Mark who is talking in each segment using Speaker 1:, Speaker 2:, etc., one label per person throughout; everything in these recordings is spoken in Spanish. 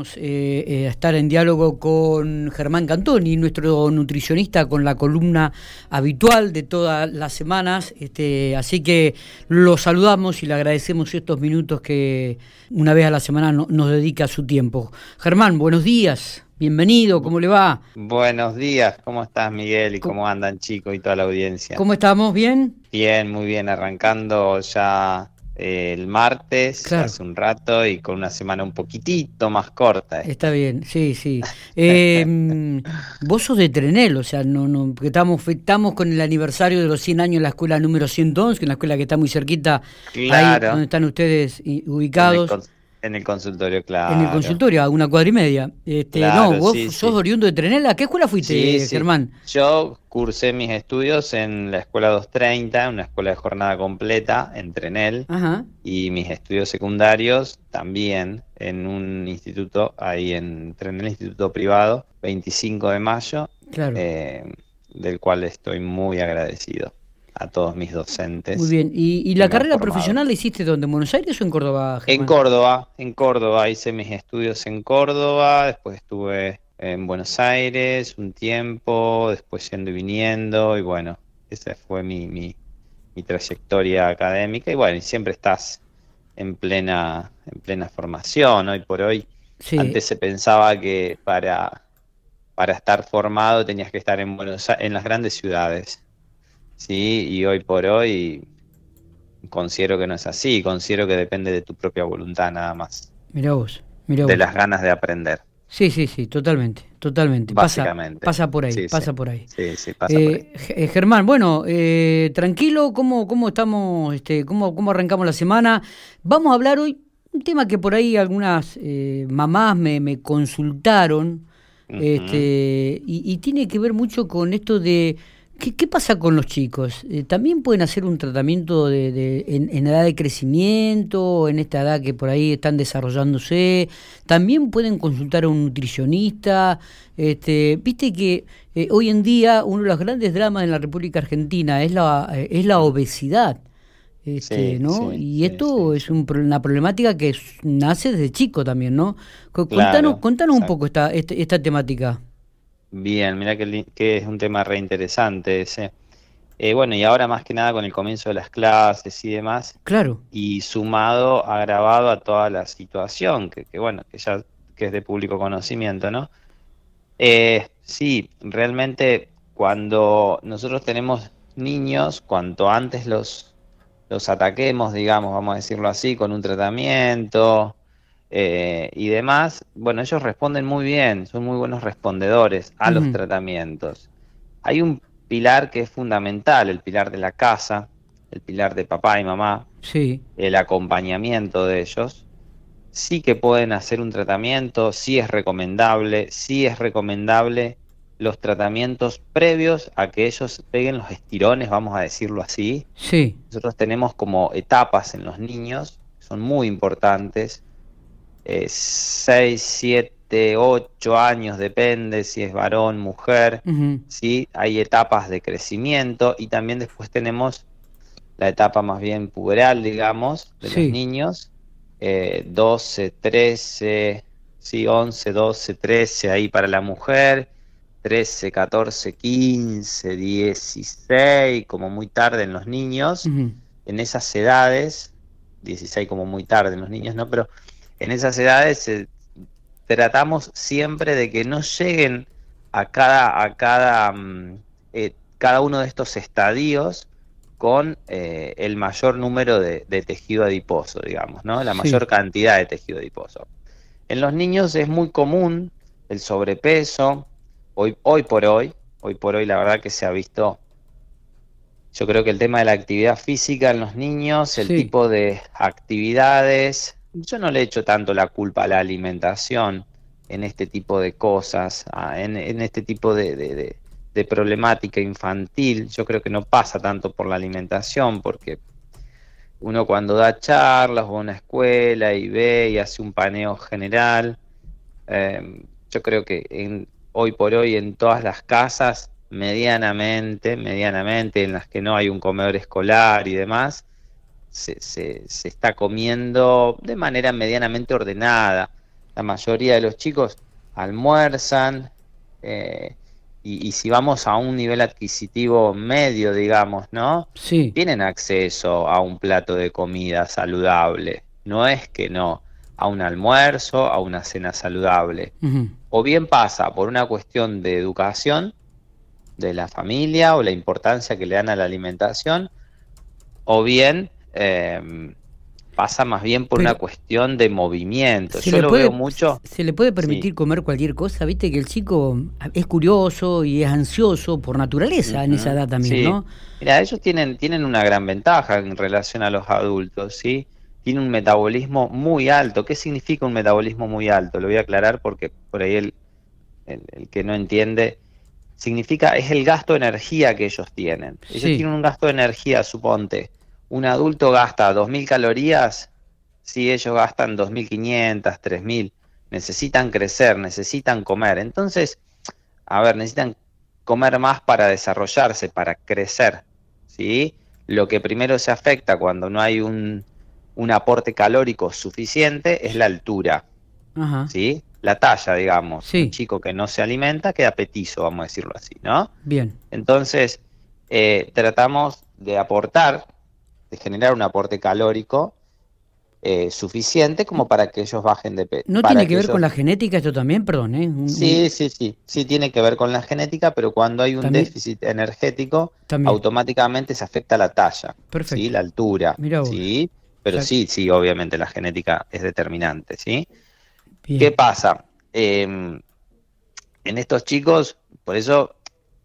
Speaker 1: Vamos eh, eh, a estar en diálogo con Germán Cantoni, nuestro nutricionista con la columna habitual de todas las semanas. Este, así que lo saludamos y le agradecemos estos minutos que una vez a la semana nos dedica su tiempo. Germán, buenos días. Bienvenido, ¿cómo le va?
Speaker 2: Buenos días, ¿cómo estás Miguel y cómo andan chicos y toda la audiencia?
Speaker 1: ¿Cómo estamos? ¿Bien?
Speaker 2: Bien, muy bien, arrancando ya el martes, hace un rato, y con una semana un poquitito más corta.
Speaker 1: Está bien, sí, sí. Eh, vos sos de Trenel, o sea, no, no, porque estamos, estamos con el aniversario de los 100 años en la escuela número 111, que es una escuela que está muy cerquita, claro. ahí donde están ustedes ubicados.
Speaker 2: En el consultorio, claro.
Speaker 1: En el consultorio, a una cuadra y media. Este, no, vos sos oriundo de Trenela. ¿A qué escuela fuiste, Germán?
Speaker 2: Yo cursé mis estudios en la escuela 230, una escuela de jornada completa en Trenel. Ajá. Y mis estudios secundarios también en un instituto, ahí en Trenel, instituto privado, 25 de mayo. Claro. Eh, del cual estoy muy agradecido a todos mis docentes.
Speaker 1: Muy bien. ¿Y, la carrera profesional la hiciste dónde? ¿En Buenos Aires o en Córdoba?
Speaker 2: En Córdoba, en Córdoba. Hice mis estudios en Córdoba, después estuve en Buenos Aires un tiempo, después yendo y viniendo, y bueno, esa fue mi, mi, trayectoria académica. Y bueno, y siempre estás en plena, en plena formación. Hoy por hoy, antes se pensaba que para, para estar formado tenías que estar en, Buenos, en las grandes ciudades Sí, y hoy por hoy considero que no es así, considero que depende de tu propia voluntad nada más.
Speaker 1: Mira vos,
Speaker 2: mira vos. De las ganas de aprender.
Speaker 1: Sí, sí, sí, totalmente, totalmente. Básicamente. Pasa, por ahí, pasa por ahí.
Speaker 2: Sí, sí, pasa por
Speaker 1: ahí. Eh, Germán, bueno, eh, tranquilo, ¿cómo, cómo estamos, este, cómo, cómo arrancamos la semana? Vamos a hablar hoy un tema que por ahí algunas eh, mamás me, me consultaron, este, y, y tiene que ver mucho con esto de ¿Qué, pasa con los chicos? Eh, ¿También pueden hacer un tratamiento de, en, edad de crecimiento, en esta edad que por ahí están desarrollándose? ¿También pueden consultar a un nutricionista? Este, Viste que eh, hoy en día uno de los grandes dramas en la República Argentina es la, eh, es la obesidad. Este, ¿no? y esto es una problemática que nace desde chico también, ¿no? Contanos, contanos un poco esta, este, esta temática.
Speaker 2: Bien, mira que, que, es un tema re interesante ese. Eh, bueno, y ahora más que nada con el comienzo de las clases y demás.
Speaker 1: Claro.
Speaker 2: Y sumado, agravado a toda la situación, que, que bueno, que ya que es de público conocimiento, ¿no? Eh, sí, realmente cuando nosotros tenemos niños, cuanto antes los, los ataquemos, digamos, vamos a decirlo así, con un tratamiento, eh, y demás, bueno, ellos responden muy bien, son muy buenos respondedores a los tratamientos. Hay un pilar que es fundamental, el pilar de la casa, el pilar de papá y mamá,
Speaker 1: sí.
Speaker 2: el acompañamiento de ellos. Sí que pueden hacer un tratamiento, sí es recomendable, sí es recomendable los tratamientos previos a que ellos peguen los estirones, vamos a decirlo así.
Speaker 1: Sí.
Speaker 2: Nosotros tenemos como etapas en los niños, son muy importantes 6, 7, 8 años, depende si es varón, mujer, ¿sí? Hay etapas de crecimiento y también después tenemos la etapa más bien puberal, digamos, de los niños, eh, 12, 13, sí, 11, 12, 13 ahí para la mujer, 13, 14, 15, 16, como muy tarde en los niños, en esas edades, 16 como muy tarde en los niños, ¿no? Pero en esas edades eh, tratamos siempre de que no lleguen a cada, a cada, mm, eh, cada uno de estos estadios con eh, el mayor número de, tejido adiposo, digamos, ¿no? La mayor cantidad de tejido adiposo. En los niños es muy común el sobrepeso, hoy, hoy por hoy, hoy por hoy la verdad que se ha visto, yo creo que el tema de la actividad física en los niños, el tipo de actividades, yo no le echo tanto la culpa a la alimentación en este tipo de cosas, en, este tipo de, problemática infantil. Yo creo que no pasa tanto por la alimentación, porque uno cuando da charlas o una escuela y ve y hace un paneo general, em, yo creo que en, hoy por hoy en todas las casas, medianamente, medianamente, en las que no hay un comedor escolar y demás, se, se, está comiendo de manera medianamente ordenada. la mayoría de los chicos almuerzan, eh, y, si vamos a un nivel adquisitivo medio, digamos, ¿no?
Speaker 1: Sí.
Speaker 2: Tienen acceso a un plato de comida saludable. No es que no, a un almuerzo, a una cena saludable. O bien pasa por una cuestión de educación de la familia o la importancia que le dan a la alimentación, o bien eh, pasa más bien por una cuestión de movimiento. Yo lo veo mucho.
Speaker 1: ¿Se le puede permitir comer cualquier cosa? Viste que el chico es curioso y es ansioso por naturaleza en esa edad también, ¿no?
Speaker 2: Mira, ellos tienen, tienen una gran ventaja en relación a los adultos, ¿sí? Tienen un metabolismo muy alto. ¿Qué significa un metabolismo muy alto? Lo voy a aclarar porque por ahí el, el, que no entiende significa es el gasto de energía que ellos tienen. Ellos tienen un gasto de energía, suponte, un adulto gasta 2.000 calorías, si ellos gastan 2.500, 3.000, necesitan crecer, necesitan comer. Entonces, a ver, necesitan comer más para desarrollarse, para crecer. ¿sí? Lo que primero se afecta cuando no hay un, aporte calórico suficiente es la altura. ¿sí? La talla, digamos. Un chico que no se alimenta queda petizo, vamos a decirlo así, ¿no?
Speaker 1: Bien.
Speaker 2: Entonces, eh, tratamos de aportar de generar un aporte calórico eh, suficiente como para que ellos bajen de peso.
Speaker 1: ¿No tiene que, ver con la genética esto también? Perdón, ¿eh?
Speaker 2: sí, sí, sí, sí tiene que ver con la genética, pero cuando hay un déficit energético, automáticamente se afecta la talla, ¿sí? la altura, ¿sí? Pero sí, sí, obviamente la genética es determinante, ¿sí? ¿Qué pasa? Em, en estos chicos, por eso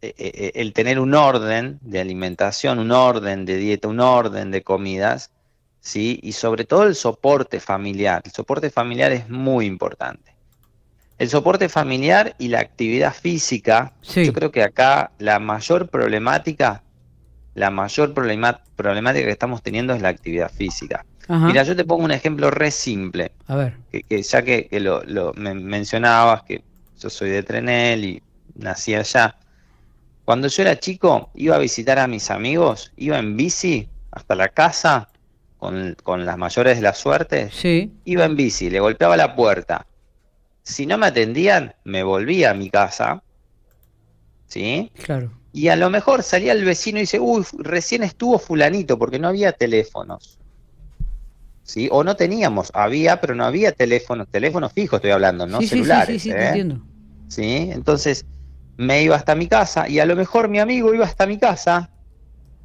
Speaker 2: el tener un orden de alimentación, un orden de dieta, un orden de comidas, ¿sí? Y sobre todo el soporte familiar. El soporte familiar es muy importante. El soporte familiar y la actividad física, yo creo que acá la mayor problemática, la mayor problemática que estamos teniendo es la actividad física. Mira, yo te pongo un ejemplo re simple.
Speaker 1: A ver.
Speaker 2: Que, ya que, lo, mencionabas, que yo soy de Trenel y nací allá. Cuando yo era chico, iba a visitar a mis amigos, iba en bici hasta la casa con, las mayores de la suerte.
Speaker 1: Sí.
Speaker 2: Iba en bici, le golpeaba la puerta. Si no me atendían, me volvía a mi casa. ¿Sí?
Speaker 1: Claro.
Speaker 2: Y a lo mejor salía el vecino y dice, uy, recién estuvo fulanito, porque no había teléfonos. ¿Sí? O no teníamos, había, pero no había teléfonos, teléfonos fijos estoy hablando, no celulares.
Speaker 1: Sí, sí, sí,
Speaker 2: ¿eh?
Speaker 1: entiendo.
Speaker 2: ¿Sí? Entonces, me iba hasta mi casa y a lo mejor mi amigo iba hasta mi casa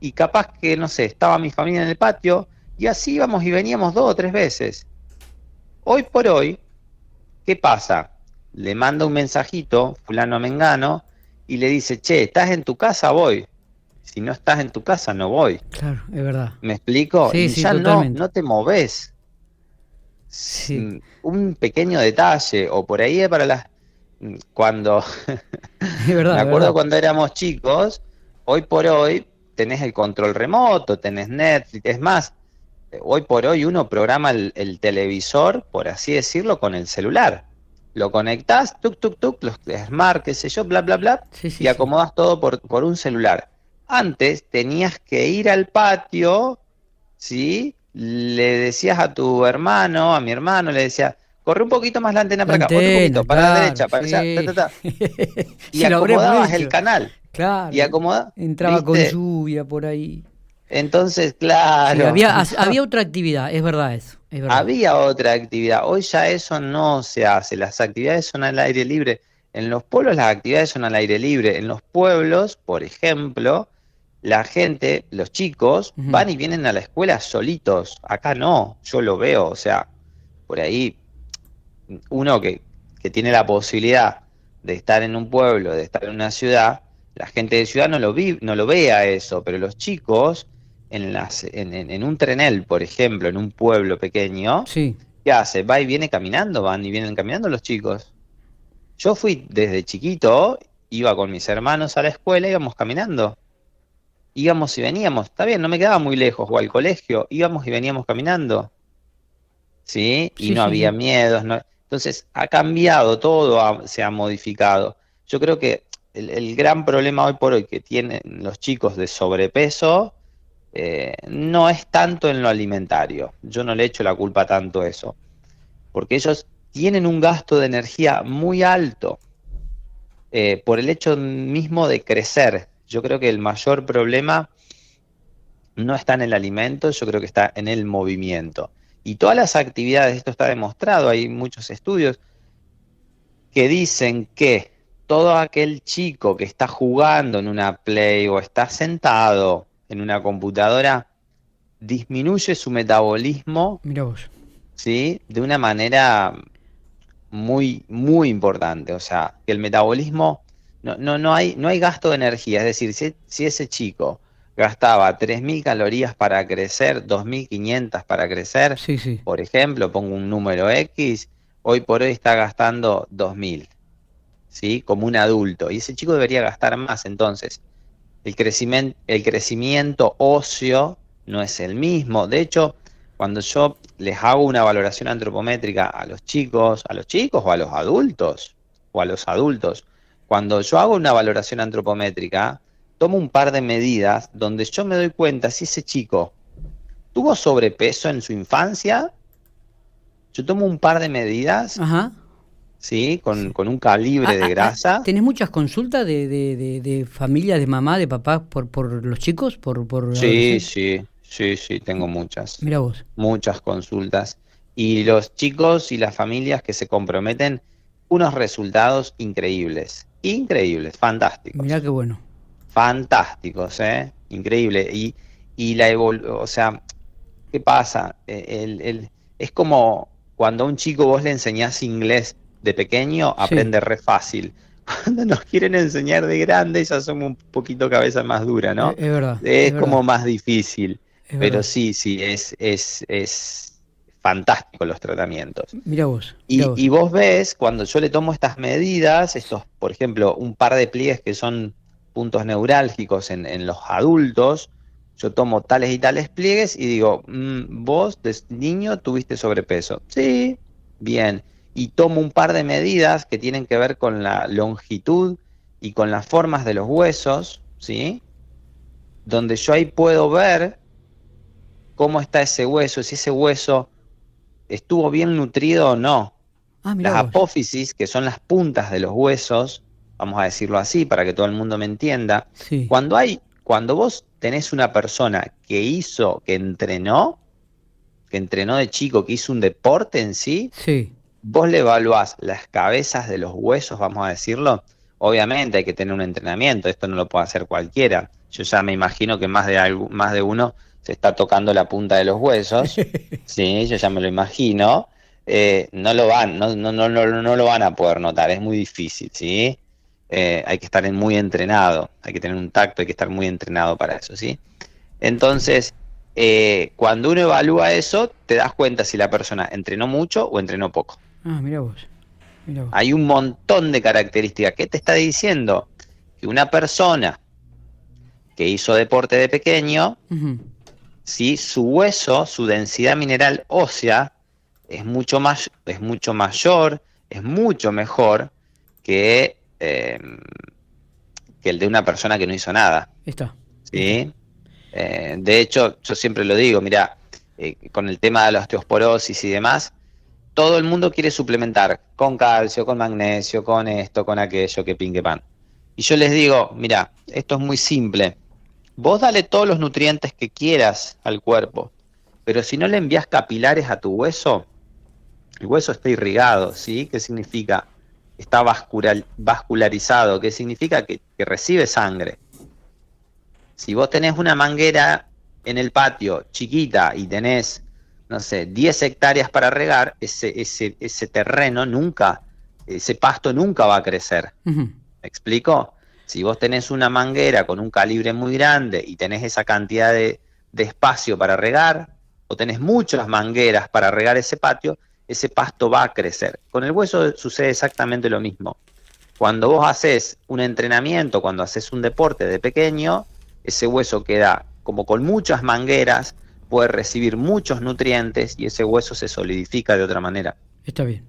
Speaker 2: y capaz que, no sé, estaba mi familia en el patio y así íbamos y veníamos dos o tres veces. Hoy por hoy, ¿qué pasa? Le manda un mensajito, fulano a Mengano, y le dice, che, ¿estás en tu casa? Voy. Si no estás en tu casa, no voy.
Speaker 1: Claro, es verdad.
Speaker 2: ¿Me explico?
Speaker 1: Sí,
Speaker 2: y
Speaker 1: sí,
Speaker 2: ya no, no te moves.
Speaker 1: Sí.
Speaker 2: Un pequeño detalle, o por ahí para las cuando
Speaker 1: verdad,
Speaker 2: me acuerdo cuando éramos chicos, hoy por hoy tenés el control remoto, tenés Netflix, es más, hoy por hoy uno programa el, televisor, por así decirlo, con el celular. Lo conectás, tuk, tuk, tuk, los smart, qué sé yo, bla, bla, bla, y acomodas todo por, por un celular. Antes tenías que ir al patio, ¿sí? Le decías a tu hermano, a mi hermano, le decía, corre un poquito más la antena para acá, otro poquito, para la derecha, para allá, y acomodabas el canal.
Speaker 1: Claro.
Speaker 2: Y acomoda,
Speaker 1: Entraba con lluvia por ahí.
Speaker 2: Entonces, claro.
Speaker 1: había, había otra actividad, es verdad eso.
Speaker 2: Había otra actividad. Hoy ya eso no se hace. Las actividades son al aire libre. En los pueblos las actividades son al aire libre. En los pueblos, por ejemplo, la gente, los chicos, van y vienen a la escuela solitos. Acá no, yo lo veo. O sea, por ahí uno que, tiene la posibilidad de estar en un pueblo, de estar en una ciudad, la gente de ciudad no lo, vi, no lo ve a eso, pero los chicos en, las, en, un trenel, por ejemplo, en un pueblo pequeño,
Speaker 1: sí.
Speaker 2: ¿qué hace? Va y viene caminando, van y vienen caminando los chicos. Yo fui desde chiquito, iba con mis hermanos a la escuela, íbamos caminando. Íbamos y veníamos, está bien, no me quedaba muy lejos, o al colegio, íbamos y veníamos caminando. ¿Sí? Y no había miedos, no, entonces, ha cambiado todo, se ha modificado. Yo creo que el, gran problema hoy por hoy que tienen los chicos de sobrepeso eh, no es tanto en lo alimentario. Yo no le echo la culpa tanto a eso. Porque ellos tienen un gasto de energía muy alto eh, por el hecho mismo de crecer. Yo creo que el mayor problema no está en el alimento, yo creo que está en el movimiento. Y todas las actividades, esto está demostrado, hay muchos estudios que dicen que todo aquel chico que está jugando en una play o está sentado en una computadora disminuye su metabolismo ¿sí? de una manera muy, muy importante. O sea, que el metabolismo, no, no, no, hay, no hay gasto de energía. Es decir, si, si ese chico gastaba 3.000 calorías para crecer, 2.500 para crecer, por ejemplo, pongo un número X, hoy por hoy está gastando 2.000, ¿sí? Como un adulto. Y ese chico debería gastar más. Entonces, el crecimiento, el crecimiento óseo no es el mismo. De hecho, cuando yo les hago una valoración antropométrica a los chicos, a los chicos o a los adultos, o a los adultos, cuando yo hago una valoración antropométrica, tomo un par de medidas donde yo me doy cuenta si ese chico tuvo sobrepeso en su infancia, yo tomo un par de medidas, ¿sí? Con, un calibre de ah, ah, grasa.
Speaker 1: ¿Tenés muchas consultas de, de, de, familias, de mamá, de papá por, por los chicos? Por, por
Speaker 2: sí, sí. Sí, sí, tengo muchas.
Speaker 1: Mira vos.
Speaker 2: Muchas consultas. Y los chicos y las familias que se comprometen, unos resultados increíbles. Increíbles, fantásticos.
Speaker 1: Mira qué bueno.
Speaker 2: Fantásticos, ¿eh? Increíble. Y, y la evolución, o sea, ¿qué pasa? E, el, el, es como cuando a un chico vos le enseñás inglés de pequeño, aprende re fácil. Cuando nos quieren enseñar de grande, ya somos un poquito cabeza más dura, ¿no?
Speaker 1: Es, verdad.
Speaker 2: Es, como más difícil. Pero sí, sí, es, es, es fantástico los tratamientos.
Speaker 1: Mira vos,
Speaker 2: y, vos. ves, cuando yo le tomo estas medidas, estos, por ejemplo, un par de pliegues que son puntos neurálgicos en, los adultos, yo tomo tales y tales pliegues y digo, mm, vos de niño tuviste sobrepeso. Sí, bien. Y tomo un par de medidas que tienen que ver con la longitud y con las formas de los huesos, ¿sí? Donde yo ahí puedo ver cómo está ese hueso, si ese hueso estuvo bien nutrido o no. Ah, las apófisis, que son las puntas de los huesos, vamos a decirlo así para que todo el mundo me entienda, cuando hay, cuando vos tenés una persona que hizo, que entrenó, que entrenó de chico, que hizo un deporte en sí,
Speaker 1: sí.
Speaker 2: vos le evaluás las cabezas de los huesos, vamos a decirlo. Obviamente hay que tener un entrenamiento, esto no lo puede hacer cualquiera. Yo ya me imagino que más de, más de uno se está tocando la punta de los huesos, sí, yo ya me lo imagino, eh, no lo van, no, no, no, no, lo van a poder notar, es muy difícil, ¿sí? Eh, hay que estar muy entrenado, hay que tener un tacto, hay que estar muy entrenado para eso, ¿sí? Entonces, eh, cuando uno evalúa eso, te das cuenta si la persona entrenó mucho o entrenó poco.
Speaker 1: Ah, mira vos.
Speaker 2: Hay un montón de características. ¿Qué te está diciendo? Que una persona que hizo deporte de pequeño, ¿sí? su hueso, su densidad mineral ósea es mucho, más, es mucho mayor, es mucho mejor que, em, que el de una persona que no hizo nada.
Speaker 1: Está.
Speaker 2: ¿sí? Eh, de hecho, yo siempre lo digo, mira, eh, con el tema de la osteosporosis y demás, todo el mundo quiere suplementar con calcio, con magnesio, con esto, con aquello, que pingue pan. Y yo les digo, mira, esto es muy simple. Vos dale todos los nutrientes que quieras al cuerpo, pero si no le envías capilares a tu hueso, el hueso está irrigado, ¿sí? ¿Qué significa? Está vascularizado, ¿qué significa? Que, recibe sangre. Si vos tenés una manguera en el patio chiquita y tenés, no sé, 10 hectáreas para regar, ese, ese, ese terreno nunca, ese pasto nunca va a crecer. ¿Me explico? Si vos tenés una manguera con un calibre muy grande y tenés esa cantidad de, espacio para regar, o tenés muchas mangueras para regar ese patio, ese pasto va a crecer. Con el hueso sucede exactamente lo mismo. Cuando vos haces un entrenamiento, cuando haces un deporte de pequeño, ese hueso queda como con muchas mangueras, puede recibir muchos nutrientes y ese hueso se solidifica de otra manera.
Speaker 1: Está bien.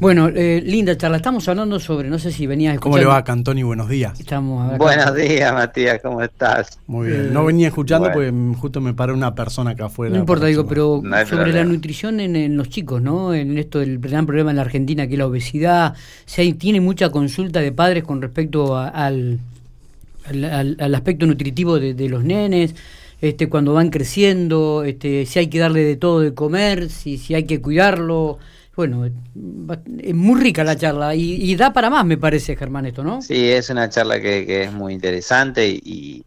Speaker 1: Bueno, eh, linda charla. Estamos hablando sobre, no sé si venías
Speaker 3: escuchando. ¿Cómo le va, Cantoni? Buenos días.
Speaker 2: Estamos Buenos días, Matías, ¿cómo estás?
Speaker 3: Muy bien. No venía escuchando porque justo me paró una persona acá afuera.
Speaker 1: No importa, digo, pero sobre la nutrición en, los chicos, ¿no? En esto del gran problema en la Argentina, que es la obesidad. Si tiene mucha consulta de padres con respecto al, al, aspecto nutritivo de, de los nenes este, cuando van creciendo, este, si hay que darle de todo de comer, si, si hay que cuidarlo. Bueno, es muy rica la charla y, da para más, me parece, Germán, esto, ¿no?
Speaker 2: Sí, es una charla que, es muy interesante y,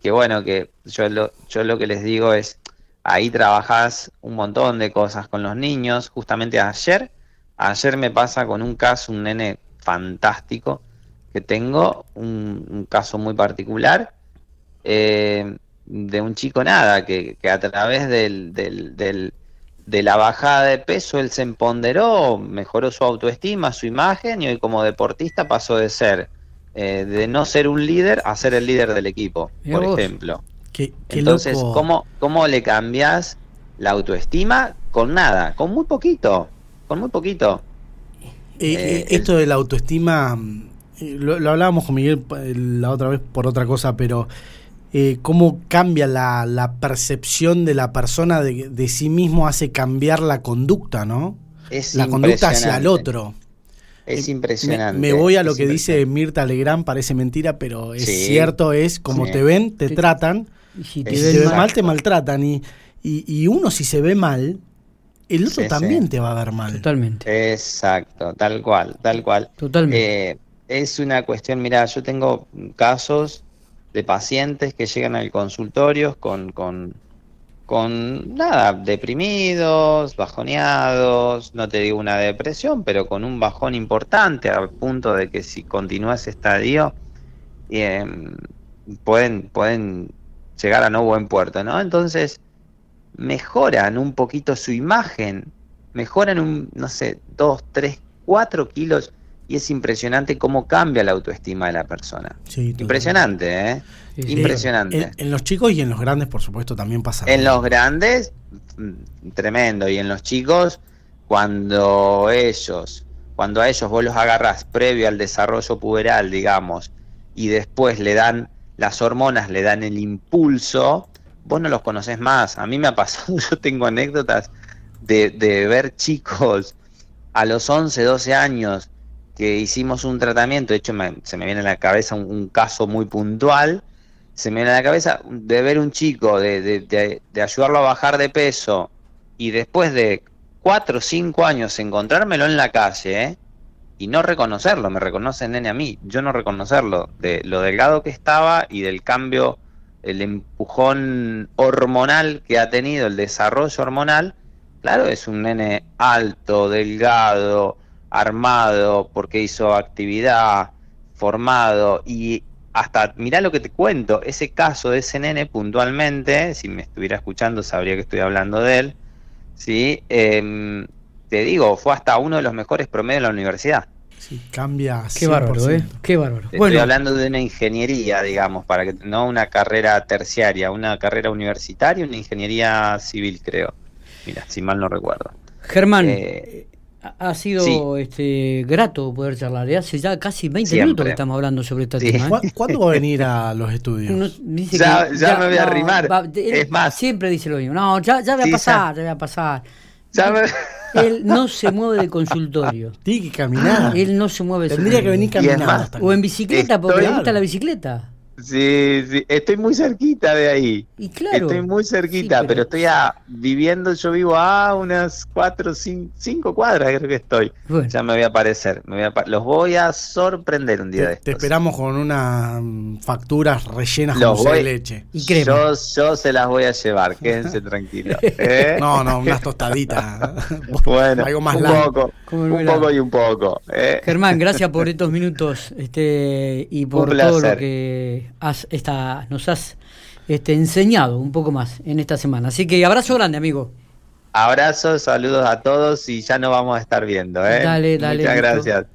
Speaker 2: que bueno, que yo lo, yo lo que les digo es, ahí trabajás un montón de cosas con los niños. Justamente ayer, ayer me pasa con un caso, un nene fantástico que tengo, un, un caso muy particular. Eh, de un chico nada, que, que a través del, del, del, de la bajada de peso él se empoderó, mejoró su autoestima, su imagen y hoy como deportista pasó de ser, eh, de no ser un líder a ser el líder del equipo, por ejemplo. Entonces, ¿cómo, ¿cómo le cambias la autoestima? Con nada, con muy poquito, con muy poquito.
Speaker 3: Eh, eh, esto de la autoestima, mm, lo, lo hablábamos con Miguel la otra vez por otra cosa, pero eh, cómo cambia la, percepción de la persona de, sí mismo, hace cambiar la conducta, ¿no?
Speaker 2: Es
Speaker 3: la conducta hacia el otro.
Speaker 2: Es eh, impresionante.
Speaker 3: Me, voy a lo que dice Mirta Legrand, parece mentira, pero es cierto, es como te ven, te, tratan, y si te, ven mal, te maltratan. Y, y, uno si se ve mal, el otro también te va a ver mal.
Speaker 1: Totalmente.
Speaker 2: Exacto, tal cual, tal cual.
Speaker 1: Totalmente.
Speaker 2: Eh, es una cuestión, mira, yo tengo casos de pacientes que llegan al consultorio con, con, con nada, deprimidos, bajoneados, no te digo una depresión, pero con un bajón importante al punto de que si continúa ese estadio em, pueden, pueden llegar a no buen puerto, ¿no? Entonces mejoran un poquito su imagen, mejoran un, no sé, dos, tres, cuatro kilos y es impresionante cómo cambia la autoestima de la persona. impresionante, ¿eh? impresionante.
Speaker 3: En, los chicos y en los grandes, por supuesto, también pasa.
Speaker 2: En los grandes, mm, tremendo. Y en los chicos, cuando ellos, cuando a ellos vos los agarrás previo al desarrollo puberal, digamos, y después le dan las hormonas, le dan el impulso, vos no los conoces más. A mí me ha pasado, yo tengo anécdotas de, de ver chicos a los 11, 12 años que hicimos un tratamiento, de hecho se me viene a la cabeza un, caso muy puntual, se me viene a la cabeza de ver un chico, de, de, ayudarlo a bajar de peso y después de cuatro o cinco años encontrármelo en la calle ¿eh? y no reconocerlo, me reconoce el nene a mí, yo no reconocerlo, de lo delgado que estaba y del cambio, el empujón hormonal que ha tenido, el desarrollo hormonal, claro, es un nene alto, delgado, armado, porque hizo actividad, formado y hasta, mirá lo que te cuento, ese caso de ese nene puntualmente, si me estuviera escuchando sabría que estoy hablando de él, ¿sí? Em, te digo, fue hasta uno de los mejores promedios de la universidad.
Speaker 3: Sí, cambia.
Speaker 1: Qué bárbaro, ¿eh? Qué bárbaro.
Speaker 2: Estoy hablando de una ingeniería, digamos, para que no una carrera terciaria, una carrera universitaria, una ingeniería civil, creo. Mira, si mal no recuerdo.
Speaker 1: Germán, eh, ha sido este, grato poder charlar. ¿eh? Hace ya casi 20 minutos que estamos hablando sobre este tema.
Speaker 3: ¿eh? ¿Cuándo va a venir a los estudios?
Speaker 2: ya, ya, me voy a arrimar. es más.
Speaker 1: Siempre dice lo mismo. No, ya, ya voy a pasar, ya, voy a pasar. Él no se mueve de consultorio.
Speaker 3: Tiene que caminar.
Speaker 1: Él no se mueve.
Speaker 3: Tendría que venir caminando.
Speaker 1: O en bicicleta, porque le gusta la bicicleta.
Speaker 2: Sí, sí, estoy muy cerquita de ahí.
Speaker 1: Y claro.
Speaker 2: Estoy muy cerquita, pero... estoy a, viviendo, yo vivo a unas cuatro, cinco, cinco cuadras, creo que estoy. Ya me voy a aparecer, me voy a, los voy a sorprender un día
Speaker 3: te,
Speaker 2: de estos.
Speaker 3: Te esperamos con unas mm, facturas rellenas con de leche.
Speaker 2: Y Yo, yo se las voy a llevar, quédense tranquilos. ¿eh?
Speaker 3: No, no, unas tostaditas.
Speaker 2: bueno, algo más un poco, un poco y un poco. ¿eh?
Speaker 1: Germán, gracias por estos minutos este, y por todo lo que esta, nos has este, enseñado un poco más en esta semana. Así que abrazo grande, amigo.
Speaker 2: Abrazos, saludos a todos y ya nos vamos a estar viendo. ¿eh?
Speaker 1: Dale, dale.
Speaker 2: Muchas gracias.